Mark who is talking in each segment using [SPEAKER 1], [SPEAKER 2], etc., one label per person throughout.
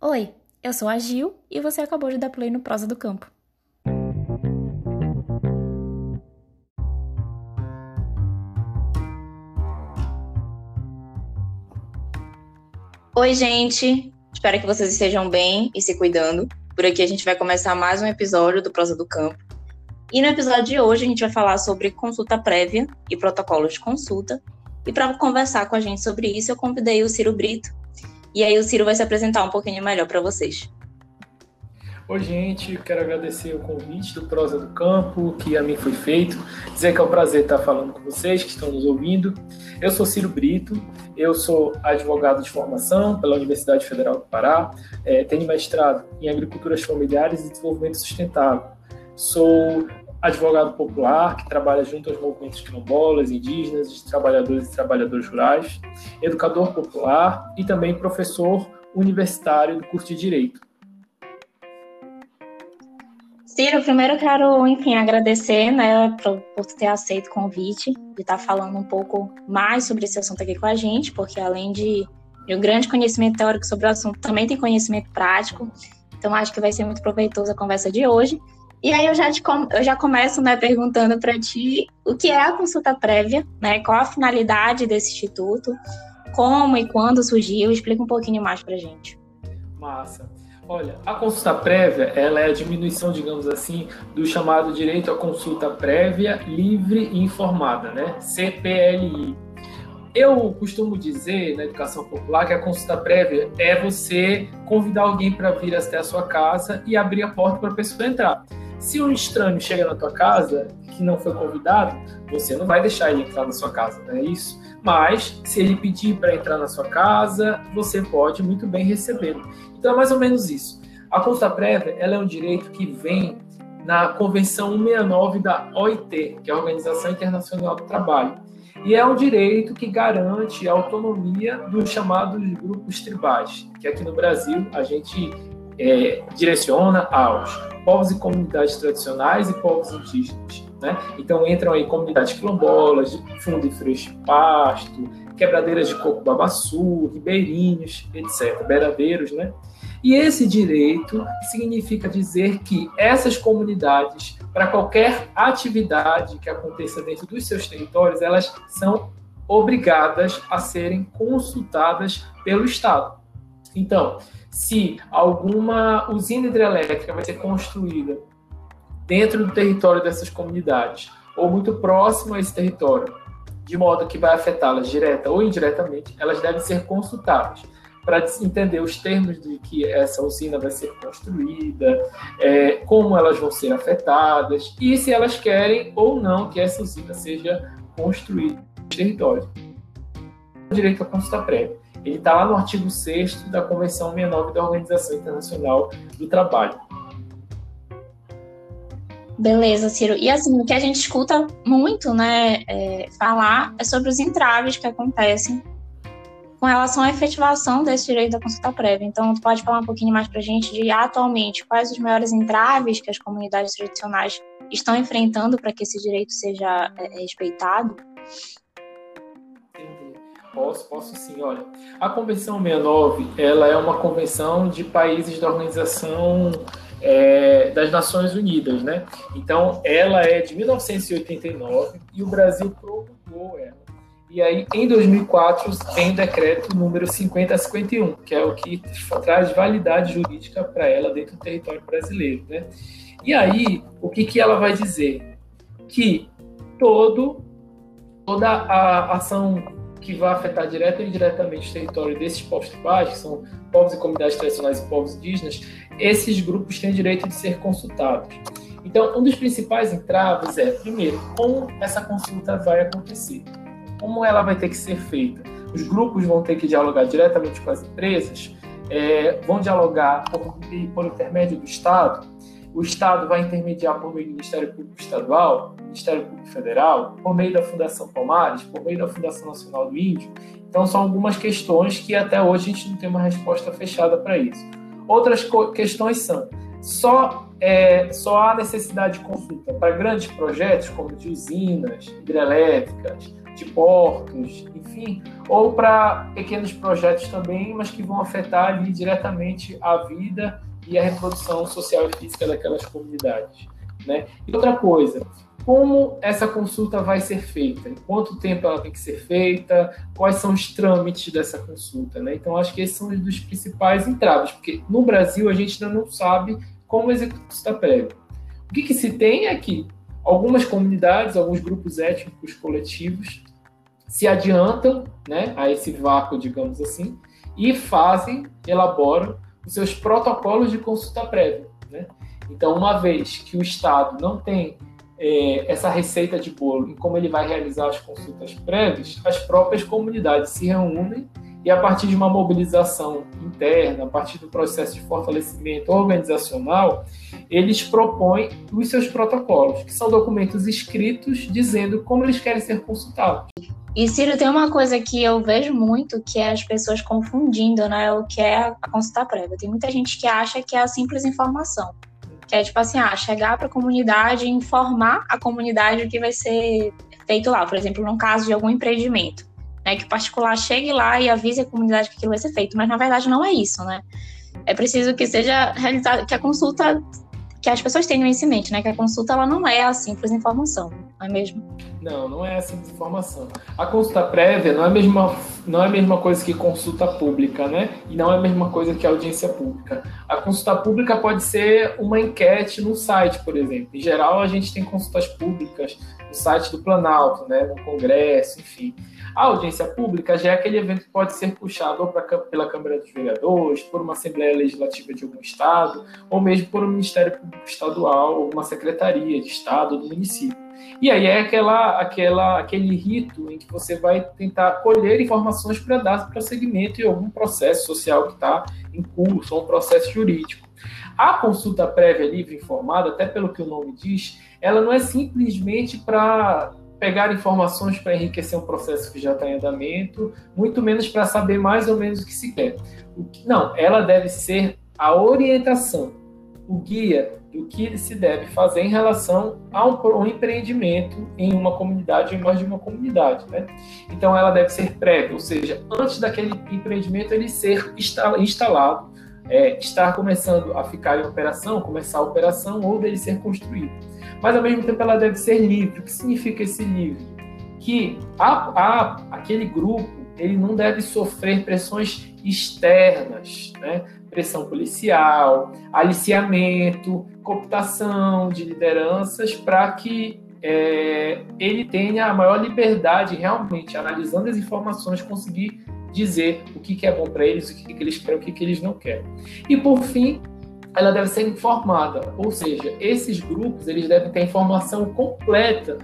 [SPEAKER 1] Oi, eu sou a Gil e você acabou de dar play no Prosa do Campo.
[SPEAKER 2] Oi, gente. Espero que vocês estejam bem e se cuidando. Por aqui a gente vai começar mais um episódio do Prosa do Campo. E no episódio de hoje a gente vai falar sobre consulta prévia e protocolos de consulta. E para conversar com a gente sobre isso, eu convidei o Ciro Brito. E aí o Ciro vai se apresentar um pouquinho melhor para vocês.
[SPEAKER 3] Oi, gente, quero agradecer o convite do Prosa do Campo, que a mim foi feito. Dizer que é um prazer estar falando com vocês que estão nos ouvindo. Eu sou Ciro Brito, eu sou advogado de formação pela Universidade Federal do Pará, é, tenho mestrado em Agriculturas Familiares e Desenvolvimento Sustentável. Sou advogado popular que trabalha junto aos movimentos quilombolas, indígenas, trabalhadores e trabalhadoras rurais, educador popular e também professor universitário do curso de Direito.
[SPEAKER 2] Ciro, primeiro eu quero, enfim, agradecer, né, por, ter aceito o convite, de estar falando um pouco mais sobre esse assunto aqui com a gente, porque além de, de um grande conhecimento teórico sobre o assunto, também tem conhecimento prático, então acho que vai ser muito proveitoso a conversa de hoje. E aí eu já, te, eu já começo, né, perguntando para ti o que é a consulta prévia, né, qual a finalidade desse instituto, como e quando surgiu, explica um pouquinho mais para gente.
[SPEAKER 3] Massa. Olha, a consulta prévia, ela é a diminuição, digamos assim, do chamado direito à consulta prévia livre e informada, né? CPLI. Eu costumo dizer na educação popular que a consulta prévia é você convidar alguém para vir até a sua casa e abrir a porta para a pessoa entrar. Se um estranho chega na tua casa que não foi convidado, você não vai deixar ele entrar na sua casa, não é isso? Mas se ele pedir para entrar na sua casa, você pode muito bem recebê-lo. Então é mais ou menos isso. A consulta prévia ela é um direito que vem na Convenção 169 da OIT, que é a Organização Internacional do Trabalho. E é um direito que garante a autonomia dos chamados grupos tribais, que aqui no Brasil a gente é, direciona aos povos e comunidades tradicionais e povos indígenas. Né? Então entram aí comunidades quilombolas, de fundo e freixo pasto, quebradeiras de coco babaçu, ribeirinhos, etc., beradeiros, né? E esse direito significa dizer que essas comunidades, para qualquer atividade que aconteça dentro dos seus territórios, elas são obrigadas a serem consultadas pelo Estado. Então, se alguma usina hidrelétrica vai ser construída dentro do território dessas comunidades ou muito próximo a esse território, de modo que vai afetá-las direta ou indiretamente, elas devem ser consultadas para entender os termos de que essa usina vai ser construída, é, como elas vão ser afetadas e se elas querem ou não que essa usina seja construída no território. Direito à consulta prévia. Ele está lá no artigo 6 da Convenção 69 da Organização Internacional do Trabalho.
[SPEAKER 2] Beleza, Ciro. E assim, o que a gente escuta muito, né, é, falar é sobre os entraves que acontecem com relação à efetivação desse direito da consulta prévia. Então, tu pode falar um pouquinho mais para a gente de, atualmente, quais os maiores entraves que as comunidades tradicionais estão enfrentando para que esse direito seja é, respeitado?
[SPEAKER 3] Posso, posso sim. Olha, a Convenção 69, ela é uma convenção de países da Organização é, das Nações Unidas, né? Então, ela é de 1989 e o Brasil promulgou ela. E aí, em 2004, tem decreto número 5051, que é o que traz validade jurídica para ela dentro do território brasileiro, né? E aí, o que, que ela vai dizer? Que todo, toda a ação que vai afetar direto ou indiretamente o território desses povos tribais, que são povos e comunidades tradicionais e povos indígenas, esses grupos têm direito de ser consultados. Então, um dos principais entraves é, primeiro, como essa consulta vai acontecer, como ela vai ter que ser feita. Os grupos vão ter que dialogar diretamente com as empresas, é, vão dialogar por, por intermédio do Estado, o Estado vai intermediar por meio do Ministério Público Estadual, Ministério Público Federal, por meio da Fundação Palmares, por meio da Fundação Nacional do Índio. Então, são algumas questões que até hoje a gente não tem uma resposta fechada para isso. Outras questões são: só, é, só há necessidade de consulta para grandes projetos, como de usinas hidrelétricas, de portos, enfim, ou para pequenos projetos também, mas que vão afetar ali diretamente a vida e a reprodução social e física daquelas comunidades. Né? E outra coisa, como essa consulta vai ser feita? Em quanto tempo ela tem que ser feita? Quais são os trâmites dessa consulta? Né? Então, acho que esses são os dos principais entraves, porque no Brasil a gente ainda não sabe como executar consulta prévia. O que, que se tem é que algumas comunidades, alguns grupos étnicos coletivos se adiantam né, a esse vácuo, digamos assim, e fazem, elaboram os seus protocolos de consulta prévia. Né? Então, uma vez que o Estado não tem é, essa receita de bolo em como ele vai realizar as consultas prévias, as próprias comunidades se reúnem e, a partir de uma mobilização interna, a partir do processo de fortalecimento organizacional, eles propõem os seus protocolos, que são documentos escritos dizendo como eles querem ser consultados.
[SPEAKER 2] E Ciro, tem uma coisa que eu vejo muito, que é as pessoas confundindo, né, o que é a consulta prévia. Tem muita gente que acha que é a simples informação. Que é tipo assim, ah, chegar para a comunidade e informar a comunidade o que vai ser feito lá. Por exemplo, num caso de algum empreendimento. Né, que o particular chegue lá e avise a comunidade que aquilo vai ser feito. Mas na verdade não é isso, né? É preciso que seja realizada, que a consulta que as pessoas tenham isso em mente, né? Que a consulta ela não é a simples informação, não é mesmo?
[SPEAKER 3] Não, não é a simples informação. A consulta prévia não é a mesma, não é a mesma coisa que consulta pública, né? E não é a mesma coisa que audiência pública. A consulta pública pode ser uma enquete no site, por exemplo. Em geral, a gente tem consultas públicas no site do Planalto, né? No Congresso, enfim. A audiência pública já é aquele evento que pode ser puxado ou pra, pela Câmara dos Vereadores, por uma Assembleia Legislativa de algum Estado, ou mesmo por um Ministério Público Estadual, ou uma Secretaria de Estado do município. E aí é aquela, aquela, aquele rito em que você vai tentar colher informações para dar prosseguimento em algum processo social que está em curso, ou um processo jurídico. A consulta prévia livre informada, até pelo que o nome diz, ela não é simplesmente para pegar informações para enriquecer um processo que já está em andamento, muito menos para saber mais ou menos o que se quer. Não, ela deve ser a orientação, o guia do que se deve fazer em relação a um, um empreendimento em uma comunidade ou em mais de uma comunidade. Né? Então, ela deve ser prévia, ou seja, antes daquele empreendimento ele ser instalado, é, estar começando a ficar em operação, começar a operação ou dele ser construído mas ao mesmo tempo ela deve ser livre. O que significa esse livre? Que a, a, aquele grupo ele não deve sofrer pressões externas, né? pressão policial, aliciamento, cooptação de lideranças para que é, ele tenha a maior liberdade realmente, analisando as informações, conseguir dizer o que, é bom para eles, o que, que eles querem, o que, que eles não querem. E por fim, ela deve ser informada, ou seja, esses grupos eles devem ter informação completa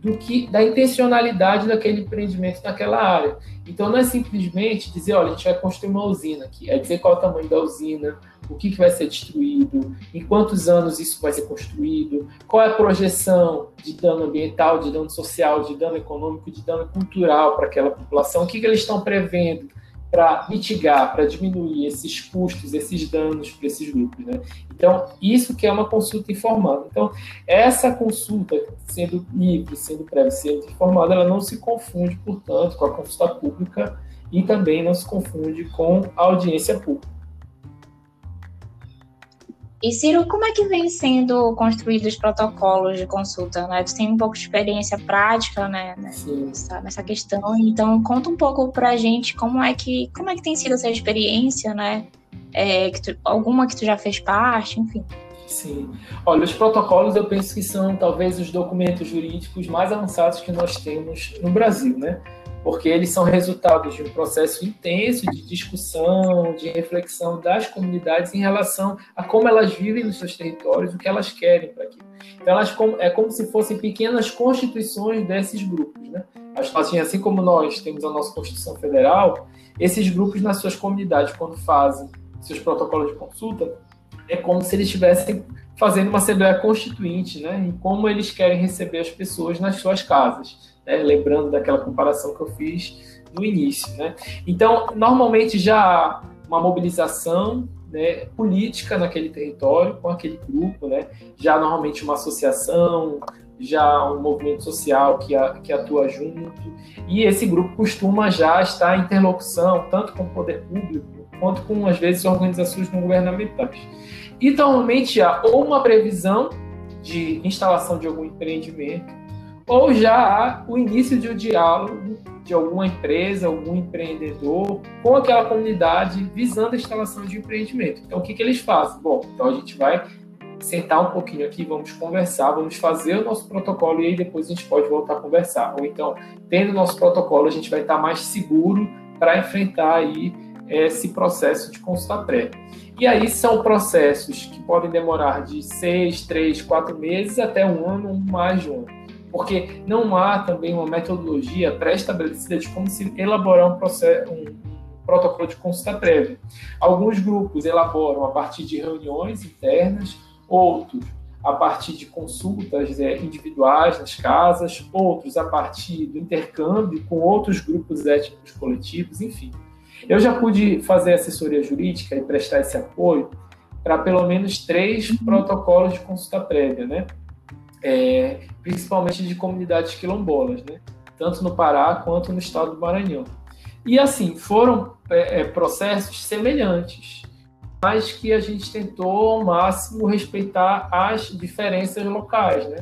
[SPEAKER 3] do que da intencionalidade daquele empreendimento naquela área. Então não é simplesmente dizer, olha, a gente vai construir uma usina aqui, é dizer qual é o tamanho da usina, o que, que vai ser destruído, em quantos anos isso vai ser construído, qual é a projeção de dano ambiental, de dano social, de dano econômico, de dano cultural para aquela população, o que, que eles estão prevendo para mitigar, para diminuir esses custos, esses danos para esses grupos. Né? Então, isso que é uma consulta informada. Então, essa consulta, sendo livre, sendo prévia, sendo informada, ela não se confunde, portanto, com a consulta pública e também não se confunde com a audiência pública.
[SPEAKER 2] E Ciro, como é que vem sendo construídos os protocolos de consulta? Né? Tu tem um pouco de experiência prática né, nessa, nessa questão, então conta um pouco para a gente como é que como é que tem sido essa experiência, né? É, que tu, alguma que tu já fez parte, enfim.
[SPEAKER 3] Sim. Olha, os protocolos eu penso que são talvez os documentos jurídicos mais avançados que nós temos no Brasil, né? Porque eles são resultados de um processo intenso de discussão, de reflexão das comunidades em relação a como elas vivem nos seus territórios, o que elas querem para aquilo. Então, elas é como se fossem pequenas constituições desses grupos. Né? Assim como nós temos a nossa Constituição Federal, esses grupos nas suas comunidades, quando fazem seus protocolos de consulta, é como se eles estivessem fazendo uma Assembleia Constituinte, né? em como eles querem receber as pessoas nas suas casas né? lembrando daquela comparação que eu fiz no início. Né? Então, normalmente já há uma mobilização né, política naquele território, com aquele grupo, né? já normalmente uma associação, já um movimento social que, a, que atua junto, e esse grupo costuma já estar em interlocução, tanto com o poder público, quanto com, às vezes, organizações não governamentais. E normalmente há ou uma previsão de instalação de algum empreendimento, ou já há o início de um diálogo de alguma empresa, algum empreendedor com aquela comunidade visando a instalação de empreendimento. Então, o que, que eles fazem? Bom, então a gente vai sentar um pouquinho aqui, vamos conversar, vamos fazer o nosso protocolo e aí depois a gente pode voltar a conversar. Ou então, tendo o nosso protocolo, a gente vai estar mais seguro para enfrentar aí esse processo de consulta prévia. E aí são processos que podem demorar de seis, três, quatro meses até um ano, mais de um ano. Porque não há também uma metodologia pré-estabelecida de como se elaborar um, processo, um protocolo de consulta prévia. Alguns grupos elaboram a partir de reuniões internas, outros a partir de consultas é, individuais nas casas, outros a partir do intercâmbio com outros grupos étnicos coletivos, enfim. Eu já pude fazer assessoria jurídica e prestar esse apoio para pelo menos três protocolos de consulta prévia, né? É, principalmente de comunidades quilombolas, né? Tanto no Pará quanto no estado do Maranhão. E assim, foram é, é processos semelhantes, mas que a gente tentou ao máximo respeitar as diferenças locais, né?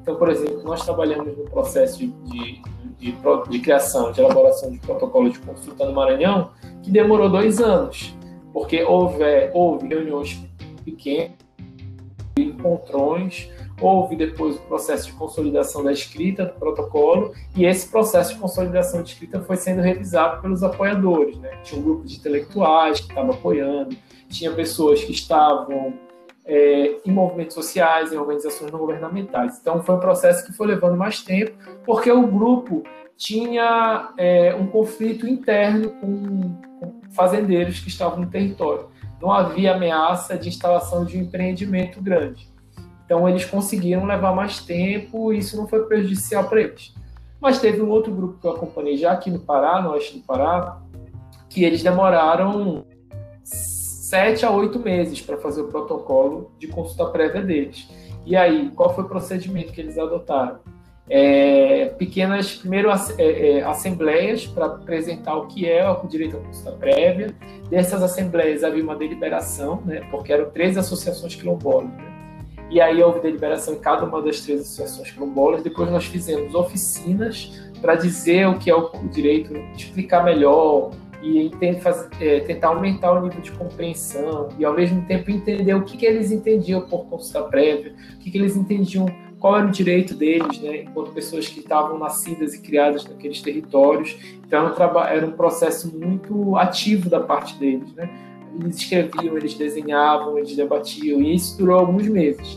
[SPEAKER 3] Então, por exemplo, nós trabalhamos no processo de, de de, de criação, de elaboração de protocolo de consulta no Maranhão, que demorou dois anos, porque houve, houve reuniões pequenas, encontrões, houve depois o processo de consolidação da escrita do protocolo, e esse processo de consolidação de escrita foi sendo revisado pelos apoiadores. Né? Tinha um grupo de intelectuais que estava apoiando, tinha pessoas que estavam é, em movimentos sociais, em organizações não governamentais. Então, foi um processo que foi levando mais tempo, porque o grupo tinha é, um conflito interno com, com fazendeiros que estavam no território. Não havia ameaça de instalação de um empreendimento grande. Então, eles conseguiram levar mais tempo e isso não foi prejudicial para eles. Mas teve um outro grupo que eu acompanhei já aqui no Pará, no oeste do Pará, que eles demoraram sete a oito meses para fazer o protocolo de consulta prévia deles. E aí, qual foi o procedimento que eles adotaram? É, pequenas, primeiro, é, é, assembleias para apresentar o que é o direito à consulta prévia. Dessas assembleias havia uma deliberação, né, porque eram três associações quilombolas. Né? E aí houve deliberação em cada uma das três associações quilombolas. Depois nós fizemos oficinas para dizer o que é o direito, explicar melhor e é, tentar aumentar o nível de compreensão e ao mesmo tempo entender o que, que eles entendiam por consulta prévia, o que, que eles entendiam, qual era o direito deles, né, enquanto pessoas que estavam nascidas e criadas naqueles territórios. Então era um processo muito ativo da parte deles, né? Eles escreviam, eles desenhavam, eles debatiam e isso durou alguns meses.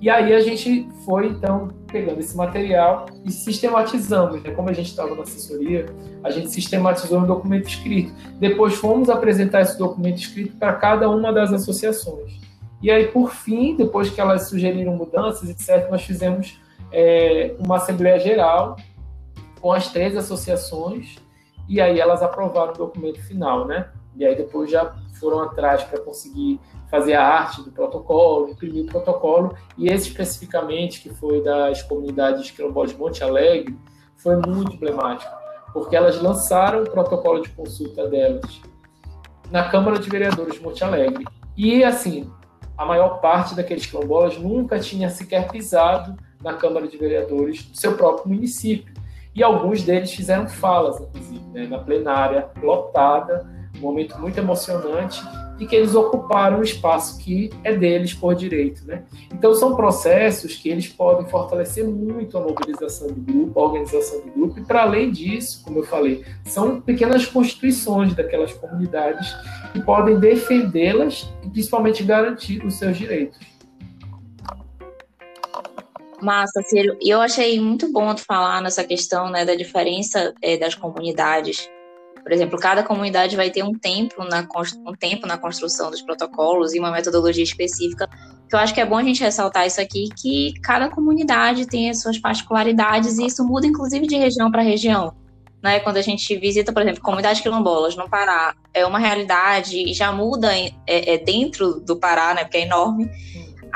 [SPEAKER 3] E aí a gente foi, então, pegando esse material e sistematizamos, né? Como a gente estava na assessoria, a gente sistematizou um documento escrito. Depois fomos apresentar esse documento escrito para cada uma das associações. E aí, por fim, depois que elas sugeriram mudanças, etc., nós fizemos é, uma Assembleia Geral com as três associações e aí elas aprovaram o documento final, né? E aí depois já foram atrás para conseguir fazer a arte do protocolo, imprimir o protocolo, e esse especificamente, que foi das comunidades quilombolas de Monte Alegre, foi muito emblemático, porque elas lançaram o protocolo de consulta delas na Câmara de Vereadores de Monte Alegre. E, assim, a maior parte daqueles quilombolas nunca tinha sequer pisado na Câmara de Vereadores do seu próprio município. E alguns deles fizeram falas, inclusive, né, na plenária, lotada, um momento muito emocionante, e que eles ocuparam o espaço que é deles por direito. Né? Então, são processos que eles podem fortalecer muito a mobilização do grupo, a organização do grupo, e para além disso, como eu falei, são pequenas constituições daquelas comunidades que podem defendê-las e principalmente garantir os seus direitos.
[SPEAKER 2] Massa, Ciro. E eu achei muito bom tu falar nessa questão né, da diferença é, das comunidades por exemplo, cada comunidade vai ter um tempo, na, um tempo na construção dos protocolos e uma metodologia específica. Eu acho que é bom a gente ressaltar isso aqui, que cada comunidade tem as suas particularidades e isso muda, inclusive, de região para região. Né? Quando a gente visita, por exemplo, comunidades quilombolas no Pará, é uma realidade e já muda é, é dentro do Pará, né? porque é enorme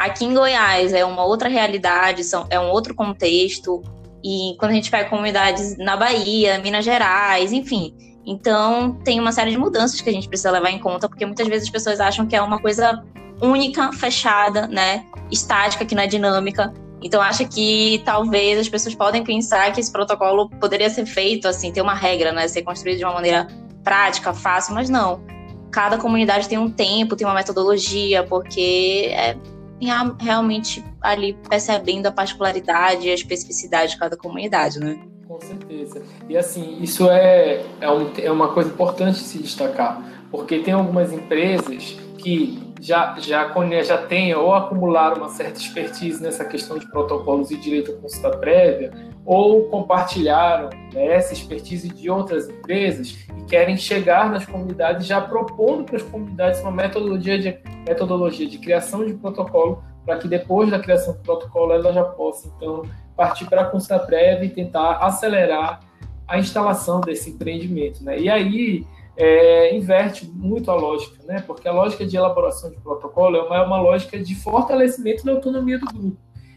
[SPEAKER 2] Aqui em Goiás é uma outra realidade, são, é um outro contexto. E quando a gente pega comunidades na Bahia, Minas Gerais, enfim. Então, tem uma série de mudanças que a gente precisa levar em conta, porque muitas vezes as pessoas acham que é uma coisa única, fechada, né? Estática, que não é dinâmica. Então, acho que talvez as pessoas podem pensar que esse protocolo poderia ser feito, assim, ter uma regra, né? Ser construído de uma maneira prática, fácil, mas não. Cada comunidade tem um tempo, tem uma metodologia, porque é realmente ali percebendo a particularidade e a especificidade de cada comunidade, né?
[SPEAKER 3] Com certeza. E assim, isso é, é, um, é uma coisa importante se destacar, porque tem algumas empresas que já, já, já têm ou acumularam uma certa expertise nessa questão de protocolos e direito à consulta prévia, ou compartilharam né, essa expertise de outras empresas e querem chegar nas comunidades já propondo para as comunidades uma metodologia de, metodologia de criação de protocolo para que depois da criação do protocolo ela já possa então partir para a consulta prévia e tentar acelerar a instalação desse empreendimento, né? E aí é, inverte muito a lógica, né? Porque a lógica de elaboração de protocolo é uma, é uma lógica de fortalecimento da autonomia do grupo.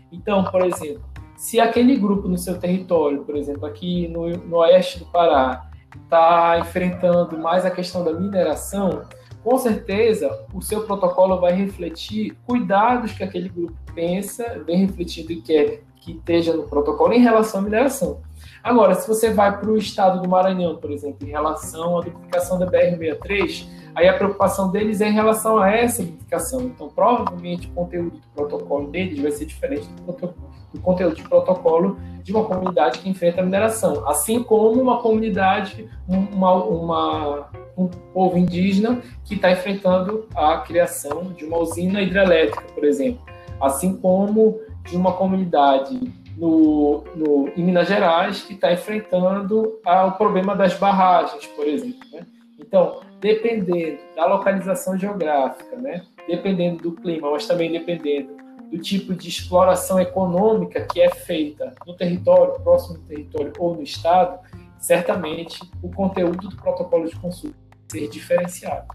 [SPEAKER 3] Então, por exemplo, se aquele grupo no seu território, por exemplo, aqui no, no oeste do Pará, está enfrentando mais a questão da mineração, com certeza o seu protocolo vai refletir cuidados que aquele grupo pensa, bem refletido e quer que esteja no protocolo em relação à mineração. Agora, se você vai para o estado do Maranhão, por exemplo, em relação à duplicação da BR-63, aí a preocupação deles é em relação a essa duplicação. Então, provavelmente, o conteúdo do protocolo deles vai ser diferente do, do conteúdo de protocolo de uma comunidade que enfrenta a mineração. Assim como uma comunidade, uma, uma um povo indígena que está enfrentando a criação de uma usina hidrelétrica, por exemplo. Assim como de uma comunidade no, no, em Minas Gerais que está enfrentando o problema das barragens, por exemplo. Né? Então, dependendo da localização geográfica, né? dependendo do clima, mas também dependendo do tipo de exploração econômica que é feita no território, próximo do território ou no estado, certamente o conteúdo do protocolo de consulta ser diferenciado.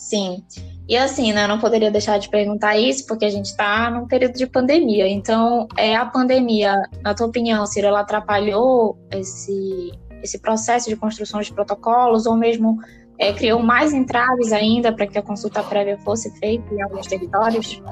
[SPEAKER 2] Sim. E assim, né, eu não poderia deixar de perguntar isso, porque a gente está num período de pandemia. Então, é a pandemia, na tua opinião, Ciro, ela atrapalhou esse, esse processo de construção de protocolos, ou mesmo é, criou mais entraves ainda para que a consulta prévia fosse feita em alguns territórios?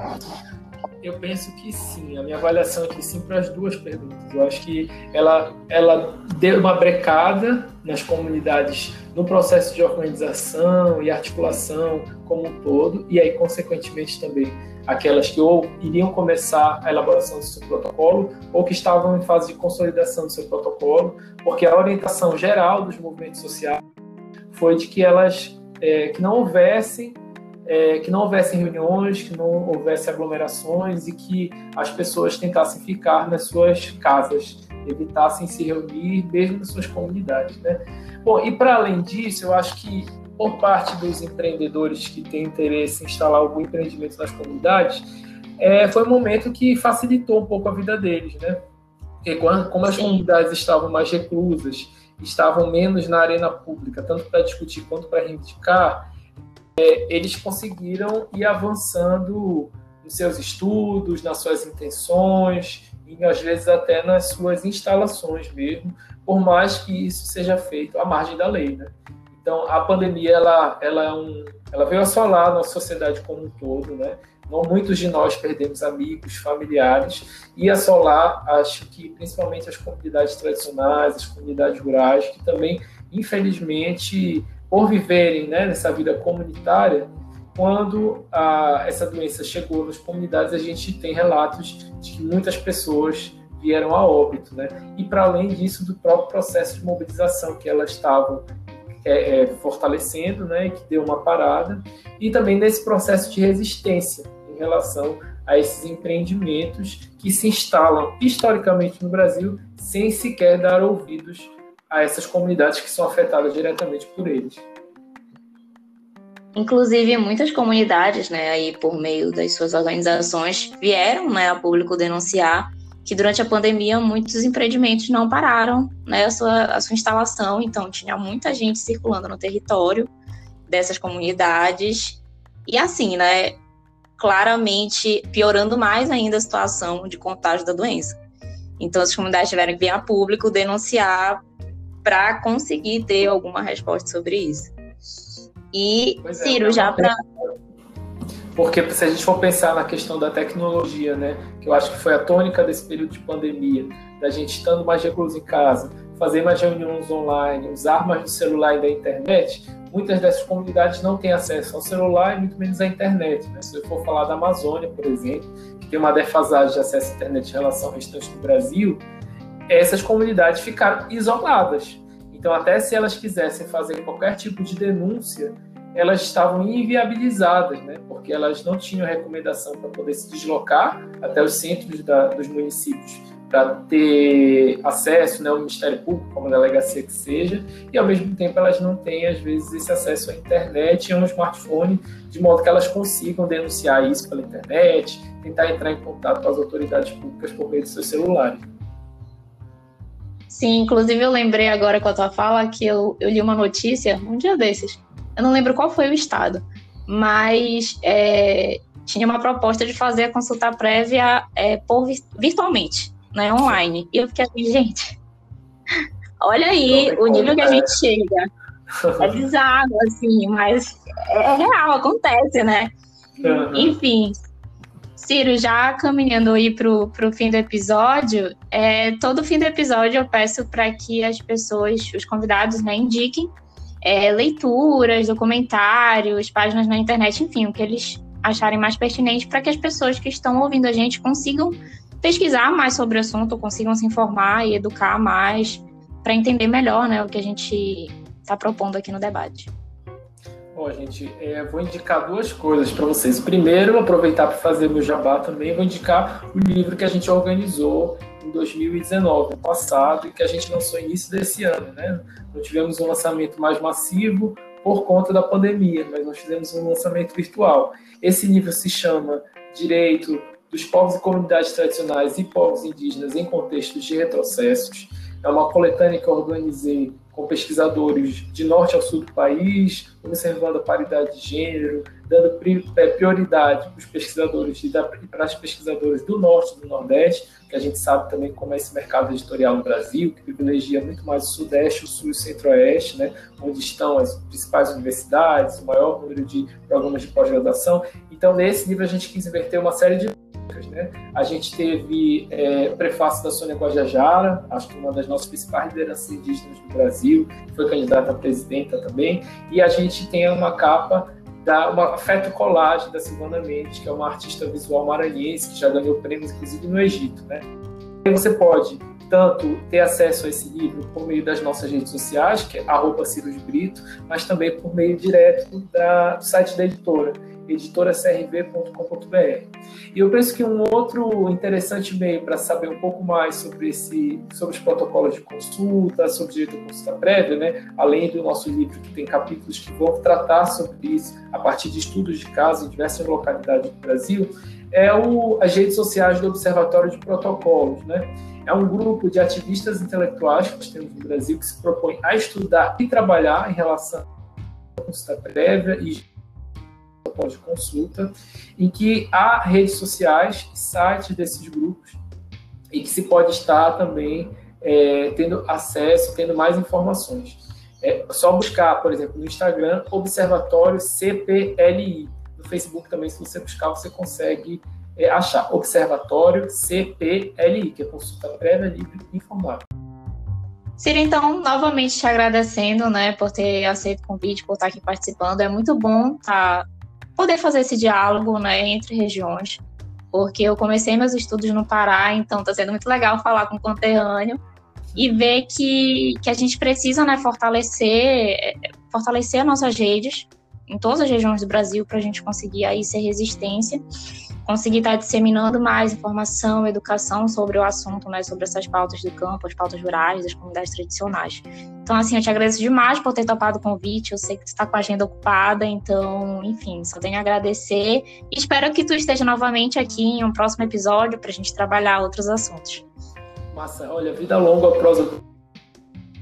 [SPEAKER 3] Eu penso que sim. A minha avaliação aqui sim para as duas perguntas. Eu acho que ela, ela deu uma brecada nas comunidades no processo de organização e articulação como um todo, e aí, consequentemente, também aquelas que ou iriam começar a elaboração do seu protocolo ou que estavam em fase de consolidação do seu protocolo, porque a orientação geral dos movimentos sociais foi de que elas é, que não houvessem é, que não houvesse reuniões, que não houvesse aglomerações e que as pessoas tentassem ficar nas suas casas, evitassem se reunir mesmo nas suas comunidades, né? Bom, e para além disso, eu acho que por parte dos empreendedores que têm interesse em instalar algum empreendimento nas comunidades, é, foi um momento que facilitou um pouco a vida deles, né? Porque quando, como as comunidades estavam mais reclusas, estavam menos na arena pública, tanto para discutir quanto para reivindicar, é, eles conseguiram ir avançando nos seus estudos, nas suas intenções e às vezes até nas suas instalações mesmo, por mais que isso seja feito à margem da lei, né? Então a pandemia ela ela é um ela veio assolar a nossa sociedade como um todo, né? Não muitos de nós perdemos amigos, familiares e assolar, acho que principalmente as comunidades tradicionais, as comunidades rurais que também infelizmente por viverem né, nessa vida comunitária, quando a, essa doença chegou nas comunidades, a gente tem relatos de que muitas pessoas vieram a óbito, né? E para além disso, do próprio processo de mobilização que elas estavam é, é, fortalecendo, né? Que deu uma parada, e também nesse processo de resistência em relação a esses empreendimentos que se instalam historicamente no Brasil sem sequer dar ouvidos a essas comunidades que são afetadas diretamente por eles.
[SPEAKER 2] Inclusive, muitas comunidades, né, aí por meio das suas organizações, vieram né, a público denunciar que durante a pandemia muitos empreendimentos não pararam né, a, sua, a sua instalação, então tinha muita gente circulando no território dessas comunidades. E assim, né, claramente piorando mais ainda a situação de contágio da doença. Então, as comunidades tiveram que vir a público denunciar para conseguir ter alguma resposta sobre isso. E, é, Ciro, já para.
[SPEAKER 3] Porque se a gente for pensar na questão da tecnologia, né, que eu acho que foi a tônica desse período de pandemia, da gente estando mais recluso em casa, fazer mais reuniões online, usar mais do celular e da internet, muitas dessas comunidades não têm acesso ao celular e muito menos à internet. Né? Se eu for falar da Amazônia, por exemplo, que tem uma defasagem de acesso à internet em relação ao restante do Brasil, essas comunidades ficaram isoladas. Então, até se elas quisessem fazer qualquer tipo de denúncia, elas estavam inviabilizadas, né? porque elas não tinham recomendação para poder se deslocar até os centros da, dos municípios para ter acesso né, ao Ministério Público, como delegacia que seja, e ao mesmo tempo elas não têm, às vezes, esse acesso à internet e a um smartphone, de modo que elas consigam denunciar isso pela internet, tentar entrar em contato com as autoridades públicas por meio dos seus celulares.
[SPEAKER 2] Sim, inclusive eu lembrei agora com a tua fala que eu, eu li uma notícia um dia desses. Eu não lembro qual foi o estado, mas é, tinha uma proposta de fazer a consulta prévia é, por virtualmente né, online. E eu fiquei assim, gente, olha aí o nível que a gente chega. É bizarro, assim, mas é real, acontece, né? Enfim, Ciro, já caminhando aí para o fim do episódio, é, todo fim do episódio eu peço para que as pessoas, os convidados, né, indiquem é, leituras, documentários, páginas na internet, enfim, o que eles acharem mais pertinente para que as pessoas que estão ouvindo a gente consigam pesquisar mais sobre o assunto, consigam se informar e educar mais para entender melhor né, o que a gente está propondo aqui no debate.
[SPEAKER 3] Bom, gente, é, vou indicar duas coisas para vocês. Primeiro, aproveitar para fazer meu jabá também, vou indicar o livro que a gente organizou em 2019, no passado, e que a gente lançou início desse ano. Né? Não tivemos um lançamento mais massivo por conta da pandemia, mas nós fizemos um lançamento virtual. Esse livro se chama Direito dos povos e comunidades tradicionais e povos indígenas em contextos de retrocessos. É uma coletânea que eu organizei com pesquisadores de norte ao sul do país, observando a paridade de gênero, dando é, prioridade para os pesquisadores e para as pesquisadoras do norte e do nordeste, que a gente sabe também como é esse mercado editorial no Brasil, que privilegia muito mais o sudeste, o sul e o centro-oeste, né, onde estão as principais universidades, o maior número de programas de pós-graduação. Então, nesse livro, a gente quis inverter uma série de né? A gente teve é, prefácio da Sônia Guajajara, acho que uma das nossas principais lideranças indígenas do Brasil, foi candidata a presidenta também, e a gente tem uma capa da uma feto colagem da Silvana Mendes, que é uma artista visual maranhense que já ganhou prêmios inclusive no Egito, né? E você pode tanto ter acesso a esse livro por meio das nossas redes sociais, que é arroba Brito, mas também por meio direto da, do site da editora editoracrv.com.br. E eu penso que um outro interessante meio para saber um pouco mais sobre esse, sobre os protocolos de consulta, sobre direito à consulta prévia, né, além do nosso livro que tem capítulos que vão tratar sobre isso a partir de estudos de casos em diversas localidades do Brasil, é o, as redes sociais do Observatório de Protocolos, né? É um grupo de ativistas intelectuais que nós temos no Brasil que se propõe a estudar e trabalhar em relação à consulta prévia e de consulta, em que há redes sociais, sites desses grupos, e que se pode estar também é, tendo acesso, tendo mais informações. É só buscar, por exemplo, no Instagram, Observatório CPLI. No Facebook também, se você buscar, você consegue é, achar Observatório CPLI, que é Consulta Prévia Livre Informada.
[SPEAKER 2] Ciro, então, novamente te agradecendo, né, por ter aceito o convite, por estar aqui participando. É muito bom estar poder fazer esse diálogo né, entre regiões, porque eu comecei meus estudos no Pará, então está sendo muito legal falar com o conterrâneo e ver que, que a gente precisa né, fortalecer, fortalecer nossas redes em todas as regiões do Brasil para a gente conseguir aí ser resistência conseguir estar disseminando mais informação, educação sobre o assunto, né, sobre essas pautas do campo, as pautas rurais, das comunidades tradicionais. Então, assim, eu te agradeço demais por ter topado o convite. Eu sei que tu está com a agenda ocupada, então, enfim, só tenho a agradecer. E espero que tu esteja novamente aqui em um próximo episódio para a gente trabalhar outros assuntos.
[SPEAKER 3] Massa, olha, vida longa prosa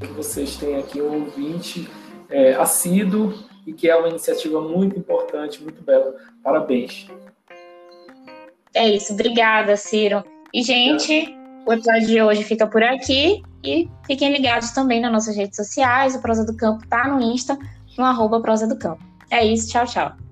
[SPEAKER 3] que vocês têm aqui, um ouvinte é, assíduo e que é uma iniciativa muito importante, muito bela. Parabéns.
[SPEAKER 2] É isso. Obrigada, Ciro. E, gente, o episódio de hoje fica por aqui. E fiquem ligados também nas nossas redes sociais. O Prosa do Campo tá no Insta, no arroba Prosa do Campo. É isso. Tchau, tchau.